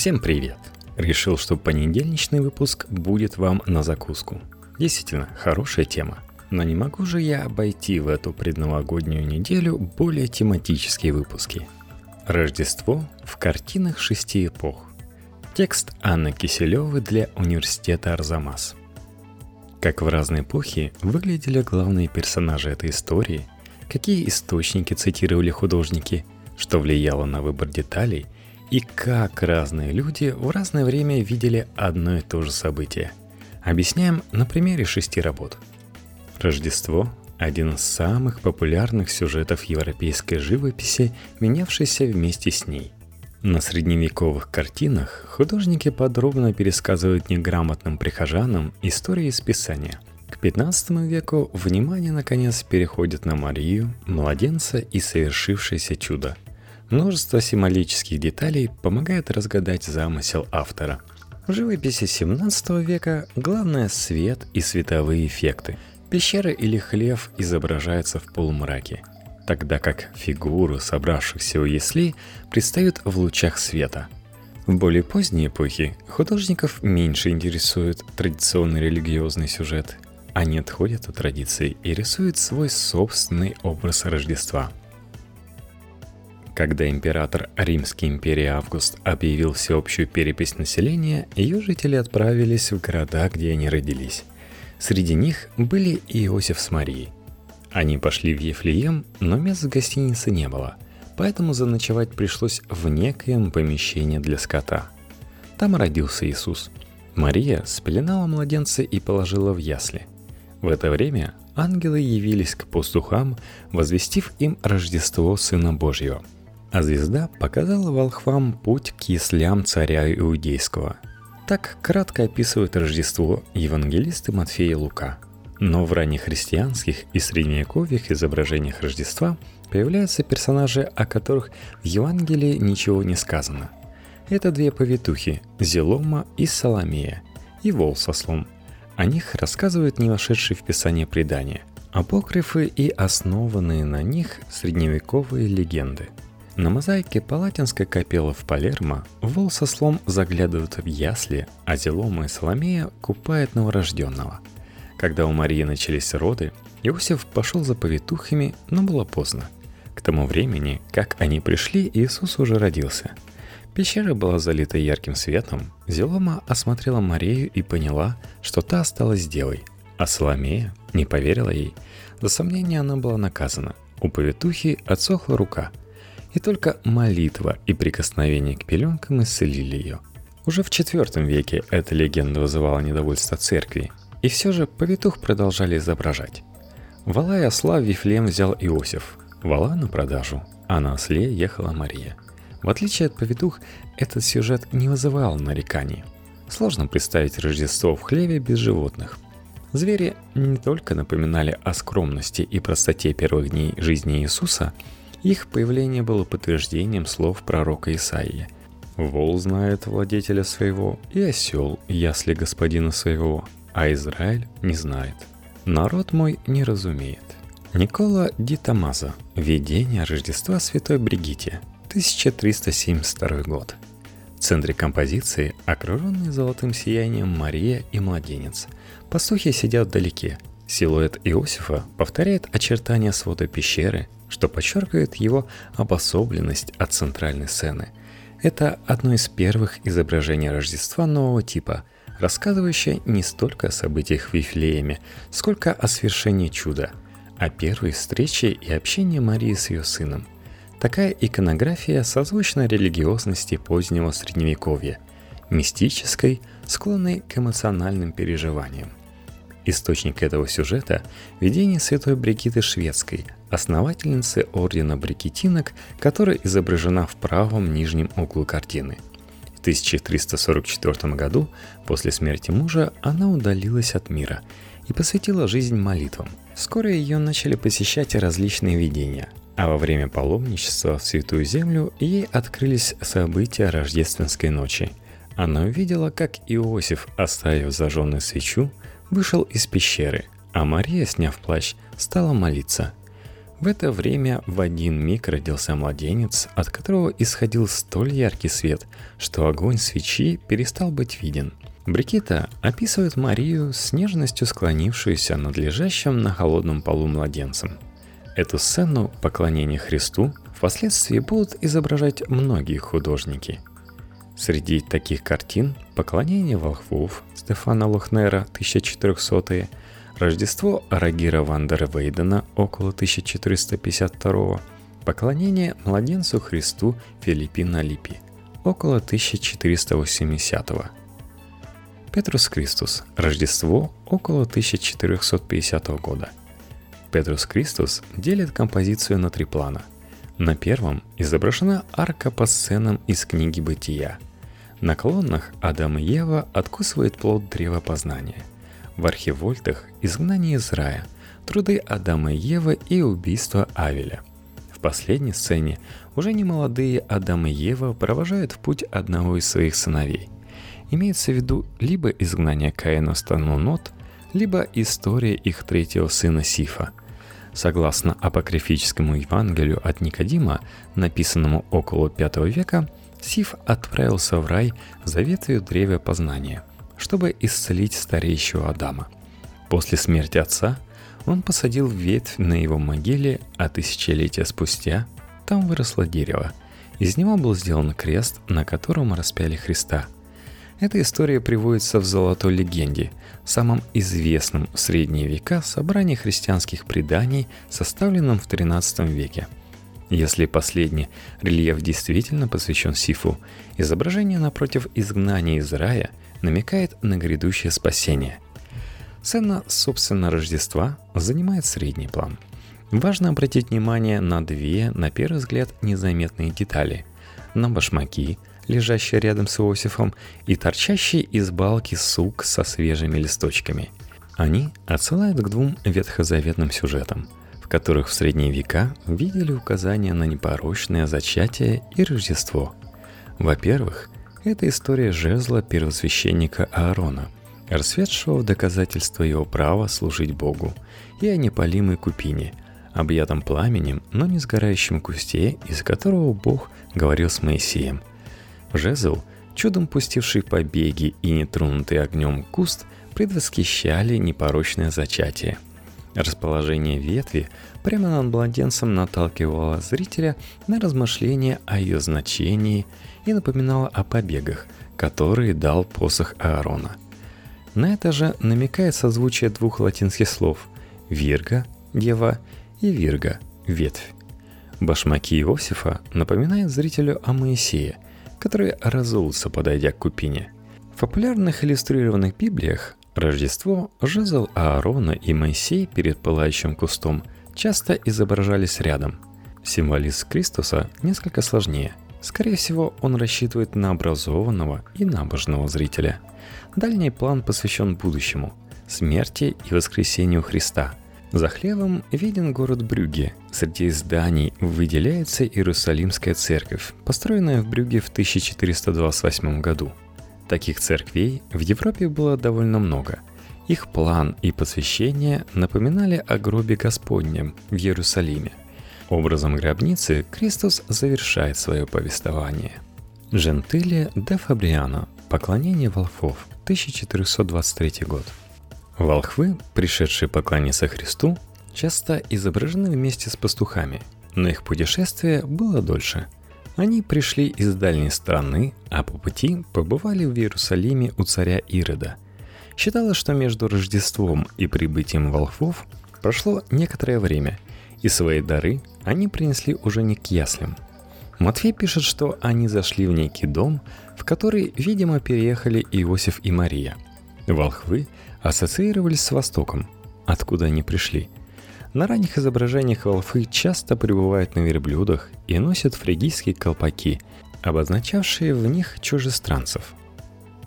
Всем привет! Решил, что понедельничный выпуск будет вам на закуску. Действительно, хорошая тема. Но не могу же я обойти в эту предновогоднюю неделю более тематические выпуски. Рождество в картинах шести эпох. Текст Анны Киселевой для университета Арзамас. Как в разные эпохи выглядели главные персонажи этой истории, какие источники цитировали художники, что влияло на выбор деталей – и как разные люди в разное время видели одно и то же событие. Объясняем на примере шести работ. Рождество – один из самых популярных сюжетов европейской живописи, менявшийся вместе с ней. На средневековых картинах художники подробно пересказывают неграмотным прихожанам истории из Писания. К 15 веку внимание наконец переходит на Марию, младенца и совершившееся чудо – Множество символических деталей помогает разгадать замысел автора. В живописи 17 века главное свет и световые эффекты. Пещера или хлев изображаются в полумраке, тогда как фигуры собравшихся у ясли предстают в лучах света. В более поздние эпохи художников меньше интересует традиционный религиозный сюжет. Они отходят от традиций и рисуют свой собственный образ Рождества – когда император Римской империи Август объявил всеобщую перепись населения, ее жители отправились в города, где они родились. Среди них были Иосиф с Марией. Они пошли в Ефлеем, но мест в гостинице не было, поэтому заночевать пришлось в некоем помещении для скота. Там родился Иисус. Мария спеленала младенца и положила в ясли. В это время ангелы явились к пастухам, возвестив им Рождество Сына Божьего – а звезда показала волхвам путь к яслям царя Иудейского. Так кратко описывают Рождество евангелисты Матфея и Лука. Но в раннехристианских и средневековых изображениях Рождества появляются персонажи, о которых в Евангелии ничего не сказано. Это две повитухи – Зелома и Соломея, и вол со слом. О них рассказывают не вошедшие в Писание предания, апокрифы и основанные на них средневековые легенды – на мозаике Палатинской капеллы в Палермо вол со слом заглядывают в ясли, а Зелома и Соломея купают новорожденного. Когда у Марии начались роды, Иосиф пошел за повитухами, но было поздно. К тому времени, как они пришли, Иисус уже родился. Пещера была залита ярким светом, Зелома осмотрела Марию и поняла, что та осталась девой, а Соломея не поверила ей. За сомнение она была наказана. У повитухи отсохла рука – и только молитва и прикосновение к пеленкам исцелили ее. Уже в IV веке эта легенда вызывала недовольство церкви, и все же повитух продолжали изображать. Вала и осла в Вифлеем взял Иосиф, вала на продажу, а на осле ехала Мария. В отличие от повитух, этот сюжет не вызывал нареканий. Сложно представить Рождество в хлеве без животных. Звери не только напоминали о скромности и простоте первых дней жизни Иисуса – их появление было подтверждением слов пророка Исаия. «Вол знает владетеля своего, и осел ясли господина своего, а Израиль не знает. Народ мой не разумеет». Никола Ди Томазо. Видение Рождества Святой Бригите. 1372 год. В центре композиции окруженные золотым сиянием Мария и младенец. Пастухи сидят вдалеке. Силуэт Иосифа повторяет очертания свода пещеры, что подчеркивает его обособленность от центральной сцены. Это одно из первых изображений Рождества нового типа, рассказывающее не столько о событиях в Вифлееме, сколько о свершении чуда, о первой встрече и общении Марии с ее сыном. Такая иконография созвучна религиозности позднего Средневековья, мистической, склонной к эмоциональным переживаниям. Источник этого сюжета – видение святой Бригиты Шведской, основательницы ордена брикетинок, которая изображена в правом нижнем углу картины. В 1344 году, после смерти мужа, она удалилась от мира и посвятила жизнь молитвам. Вскоре ее начали посещать различные видения, а во время паломничества в Святую Землю ей открылись события рождественской ночи. Она увидела, как Иосиф, оставив зажженную свечу, вышел из пещеры, а Мария, сняв плащ, стала молиться. В это время в один миг родился младенец, от которого исходил столь яркий свет, что огонь свечи перестал быть виден. Брикета описывает Марию с нежностью склонившуюся над лежащим на холодном полу младенцем. Эту сцену поклонения Христу впоследствии будут изображать многие художники. Среди таких картин «Поклонение волхвов» Стефана Лохнера 1400 Рождество Рагира Вандера Вейдена около 1452 Поклонение младенцу Христу Филиппина Липи около 1480 Петрус Кристус. Рождество около 1450 года. Петрус Кристус делит композицию на три плана. На первом изображена арка по сценам из книги «Бытия». На колоннах Адам и Ева откусывают плод древа познания – в архивольтах «Изгнание из рая», труды Адама и Евы и убийство Авеля. В последней сцене уже не молодые Адам и Ева провожают в путь одного из своих сыновей. Имеется в виду либо изгнание Каина в страну Нот, либо история их третьего сына Сифа. Согласно апокрифическому Евангелию от Никодима, написанному около V века, Сиф отправился в рай за ветвью древа познания – чтобы исцелить стареющего Адама. После смерти отца он посадил ветвь на его могиле, а тысячелетия спустя там выросло дерево. Из него был сделан крест, на котором распяли Христа. Эта история приводится в «Золотой легенде», самом известном в средние века собрании христианских преданий, составленном в XIII веке – если последний рельеф действительно посвящен Сифу, изображение напротив изгнания из рая намекает на грядущее спасение. Сцена, собственно, Рождества занимает средний план. Важно обратить внимание на две, на первый взгляд, незаметные детали. На башмаки, лежащие рядом с Иосифом, и торчащий из балки сук со свежими листочками. Они отсылают к двум ветхозаветным сюжетам, в которых в средние века видели указания на непорочное зачатие и Рождество. Во-первых, это история жезла первосвященника Аарона, расцветшего в доказательство его права служить Богу, и о непалимой купине, объятом пламенем, но не сгорающем кусте, из которого Бог говорил с Моисеем. Жезл, чудом пустивший побеги и нетронутый огнем куст, предвосхищали непорочное зачатие. Расположение ветви прямо над младенцем наталкивало зрителя на размышления о ее значении – и напоминала о побегах, которые дал посох Аарона. На это же намекает созвучие двух латинских слов «вирга» – «дева» и «вирга» – «ветвь». Башмаки Иосифа напоминают зрителю о Моисее, который разулся, подойдя к купине. В популярных иллюстрированных Библиях Рождество, жезл Аарона и Моисей перед пылающим кустом часто изображались рядом. Символизм Кристуса несколько сложнее – Скорее всего, он рассчитывает на образованного и набожного зрителя. Дальний план посвящен будущему – смерти и воскресению Христа. За хлебом виден город Брюге. Среди зданий выделяется Иерусалимская церковь, построенная в Брюге в 1428 году. Таких церквей в Европе было довольно много. Их план и посвящение напоминали о гробе Господнем в Иерусалиме. Образом гробницы Кристос завершает свое повествование. Жентилия де Фабриано. Поклонение волхвов. 1423 год. Волхвы, пришедшие поклониться Христу, часто изображены вместе с пастухами, но их путешествие было дольше. Они пришли из дальней страны, а по пути побывали в Иерусалиме у царя Ирода. Считалось, что между Рождеством и прибытием волхвов прошло некоторое время – и свои дары они принесли уже не к яслям. Матфей пишет, что они зашли в некий дом, в который, видимо, переехали Иосиф и Мария. Волхвы ассоциировались с Востоком, откуда они пришли. На ранних изображениях волхвы часто пребывают на верблюдах и носят фригийские колпаки, обозначавшие в них чужестранцев.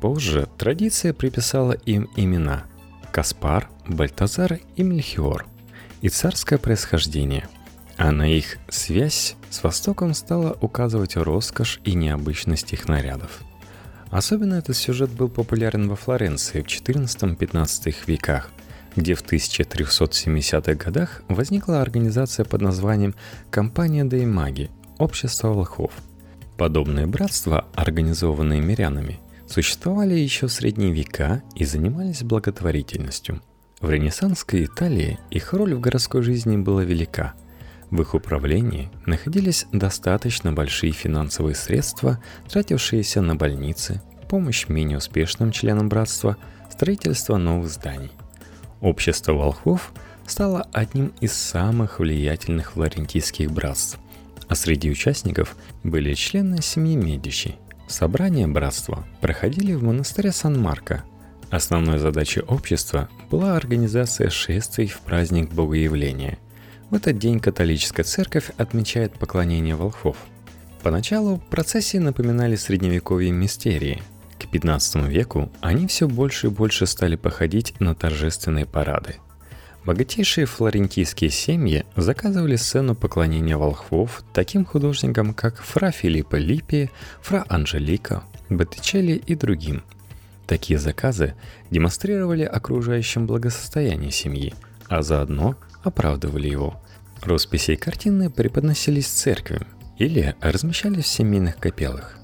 Позже традиция приписала им имена – Каспар, Бальтазар и Мельхиор – и царское происхождение, а на их связь с Востоком стала указывать роскошь и необычность их нарядов. Особенно этот сюжет был популярен во Флоренции в XIV-XV веках. Где в 1370-х годах возникла организация под названием «Компания Деймаги» – Общество волхвов. Подобные братства, организованные мирянами, существовали еще в средние века и занимались благотворительностью. В ренессансской Италии их роль в городской жизни была велика. В их управлении находились достаточно большие финансовые средства, тратившиеся на больницы, помощь менее успешным членам братства, строительство новых зданий. Общество волхвов стало одним из самых влиятельных флорентийских братств, а среди участников были члены семьи Медичи. Собрания братства проходили в монастыре Сан-Марко. Основной задачей общества была организация шествий в праздник Богоявления. В этот день католическая церковь отмечает поклонение волхвов. Поначалу процессии напоминали средневековые мистерии. К 15 веку они все больше и больше стали походить на торжественные парады. Богатейшие флорентийские семьи заказывали сцену поклонения волхвов таким художникам, как фра Филиппо Липпи, фра Анжелика, Боттичелли и другим. Такие заказы демонстрировали окружающим благосостояние семьи, а заодно оправдывали его. Росписи и картины преподносились церквям или размещались в семейных капеллах.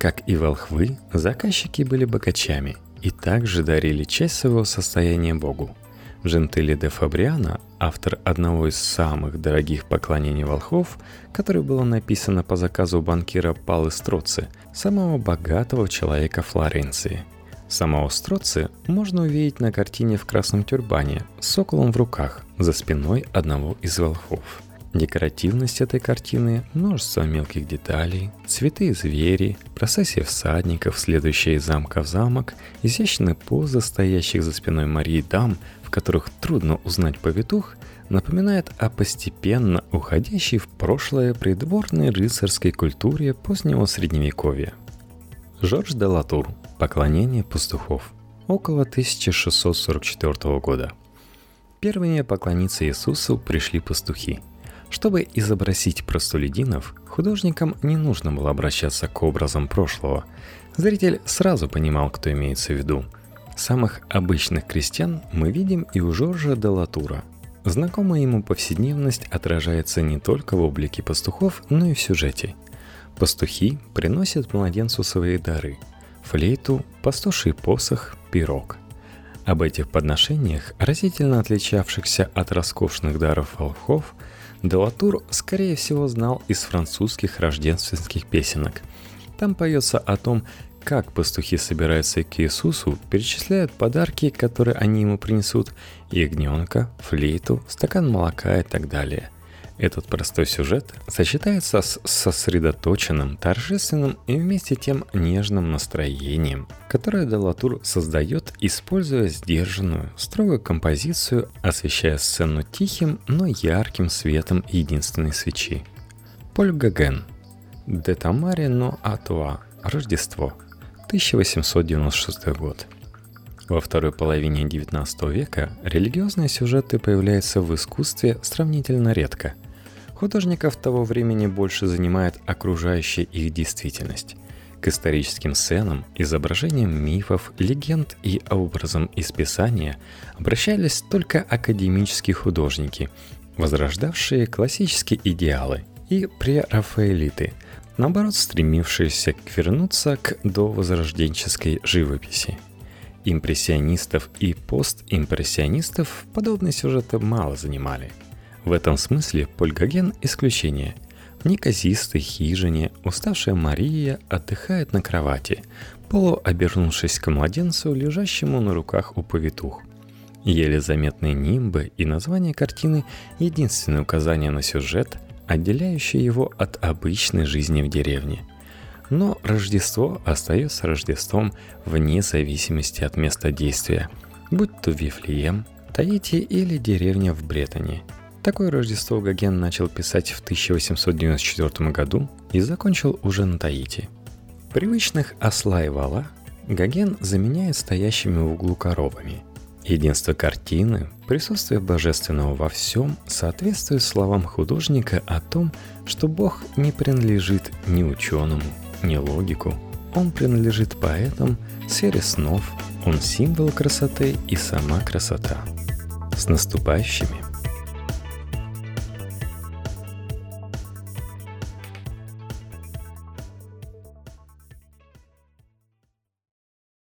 Как и волхвы, заказчики были богачами и также дарили часть своего состояния Богу. Жентели де Фабриано, автор одного из самых дорогих поклонений волхвов, которое было написано по заказу банкира Палы Строци, самого богатого человека Флоренции. Самого Строци можно увидеть на картине в красном тюрбане с соколом в руках за спиной одного из волхвов – Декоративность этой картины, множество мелких деталей, цветы и звери, процессия всадников, следующая из замка в замок, изящные позы стоящих за спиной Марии дам, в которых трудно узнать повитух, напоминает о постепенно уходящей в прошлое придворной рыцарской культуре позднего средневековья. Жорж де Латур. Поклонение пастухов. Около 1644 года. Первыми поклониться Иисусу пришли пастухи – чтобы изобразить простолюдинов, художникам не нужно было обращаться к образам прошлого. Зритель сразу понимал, кто имеется в виду. Самых обычных крестьян мы видим и у Жоржа де Латура. Знакомая ему повседневность отражается не только в облике пастухов, но и в сюжете. Пастухи приносят младенцу свои дары – флейту, пастуший посох, пирог. Об этих подношениях, разительно отличавшихся от роскошных даров волхов – Делатур, скорее всего, знал из французских рождественских песенок. Там поется о том, как пастухи собираются к Иисусу, перечисляют подарки, которые они ему принесут, ягненка, флейту, стакан молока и так далее – этот простой сюжет сочетается с сосредоточенным, торжественным и вместе тем нежным настроением, которое Делатур создает, используя сдержанную, строгую композицию, освещая сцену тихим, но ярким светом единственной свечи. Поль Гаген. «Де Тамаре но Атуа. Рождество. 1896 год. Во второй половине XIX века религиозные сюжеты появляются в искусстве сравнительно редко – Художников того времени больше занимает окружающая их действительность. К историческим сценам, изображениям мифов, легенд и образом из Писания обращались только академические художники, возрождавшие классические идеалы, и прерафаэлиты, наоборот стремившиеся вернуться к довозрожденческой живописи. Импрессионистов и постимпрессионистов подобные сюжеты мало занимали – в этом смысле Польгаген – исключение. В неказистой хижине уставшая Мария отдыхает на кровати, полуобернувшись к младенцу, лежащему на руках у повитух. Еле заметные нимбы и название картины – единственное указание на сюжет, отделяющее его от обычной жизни в деревне. Но Рождество остается Рождеством вне зависимости от места действия, будь то Вифлеем, Таити или деревня в Бретоне – Такое Рождество Гоген начал писать в 1894 году и закончил уже на Таити. Привычных осла и вала Гоген заменяет стоящими в углу коровами. Единство картины, присутствие божественного во всем соответствует словам художника о том, что Бог не принадлежит ни ученому, ни логику. Он принадлежит поэтам, сфере снов, он символ красоты и сама красота – С наступающими!